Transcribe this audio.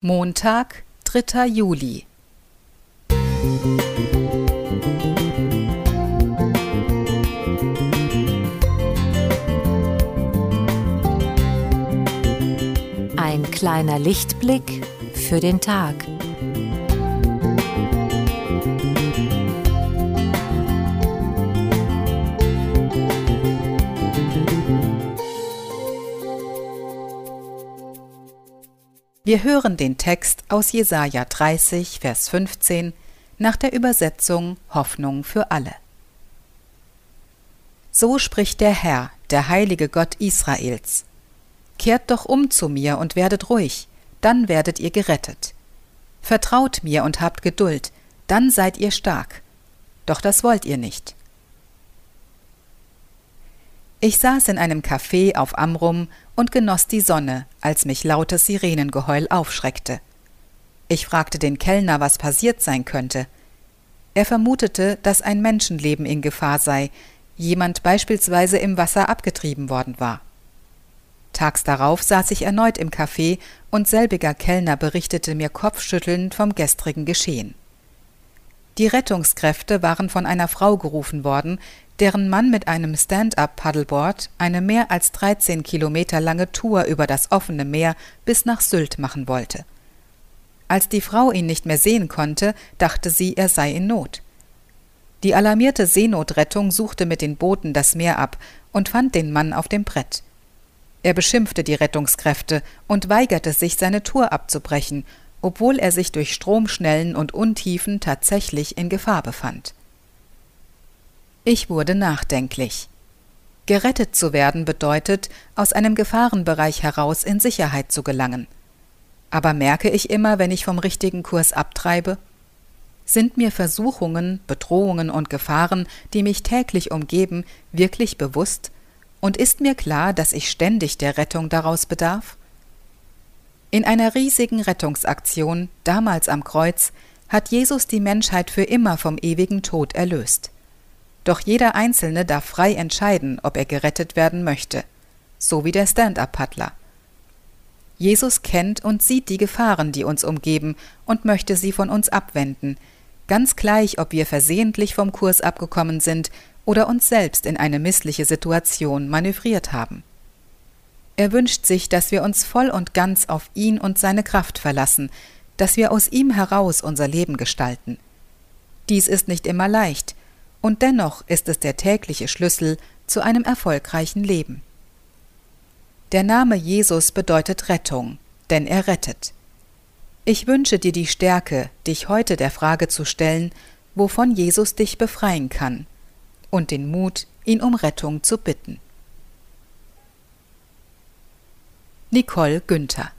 Montag, 3. Juli. Ein kleiner Lichtblick für den Tag. Wir hören den Text aus Jesaja 30, Vers 15 nach der Übersetzung Hoffnung für alle. So spricht der Herr, der heilige Gott Israels. Kehrt doch um zu mir und werdet ruhig, dann werdet ihr gerettet. Vertraut mir und habt Geduld, dann seid ihr stark. Doch das wollt ihr nicht. Ich saß in einem Café auf Amrum und genoss die Sonne, als mich lautes Sirenengeheul aufschreckte. Ich fragte den Kellner, was passiert sein könnte. Er vermutete, dass ein Menschenleben in Gefahr sei, jemand beispielsweise im Wasser abgetrieben worden war. Tags darauf saß ich erneut im Café und selbiger Kellner berichtete mir kopfschüttelnd vom gestrigen Geschehen. Die Rettungskräfte waren von einer Frau gerufen worden, deren Mann mit einem Stand-up-Paddleboard eine mehr als 13 Kilometer lange Tour über das offene Meer bis nach Sylt machen wollte. Als die Frau ihn nicht mehr sehen konnte, dachte sie, er sei in Not. Die alarmierte Seenotrettung suchte mit den Booten das Meer ab und fand den Mann auf dem Brett. Er beschimpfte die Rettungskräfte und weigerte sich, seine Tour abzubrechen obwohl er sich durch Stromschnellen und Untiefen tatsächlich in Gefahr befand. Ich wurde nachdenklich. Gerettet zu werden bedeutet, aus einem Gefahrenbereich heraus in Sicherheit zu gelangen. Aber merke ich immer, wenn ich vom richtigen Kurs abtreibe? Sind mir Versuchungen, Bedrohungen und Gefahren, die mich täglich umgeben, wirklich bewusst? Und ist mir klar, dass ich ständig der Rettung daraus bedarf? In einer riesigen Rettungsaktion, damals am Kreuz, hat Jesus die Menschheit für immer vom ewigen Tod erlöst. Doch jeder Einzelne darf frei entscheiden, ob er gerettet werden möchte, so wie der Stand-up-Paddler. Jesus kennt und sieht die Gefahren, die uns umgeben, und möchte sie von uns abwenden, ganz gleich, ob wir versehentlich vom Kurs abgekommen sind oder uns selbst in eine missliche Situation manövriert haben. Er wünscht sich, dass wir uns voll und ganz auf ihn und seine Kraft verlassen, dass wir aus ihm heraus unser Leben gestalten. Dies ist nicht immer leicht, und dennoch ist es der tägliche Schlüssel zu einem erfolgreichen Leben. Der Name Jesus bedeutet Rettung, denn er rettet. Ich wünsche dir die Stärke, dich heute der Frage zu stellen, wovon Jesus dich befreien kann, und den Mut, ihn um Rettung zu bitten. Nicole Günther.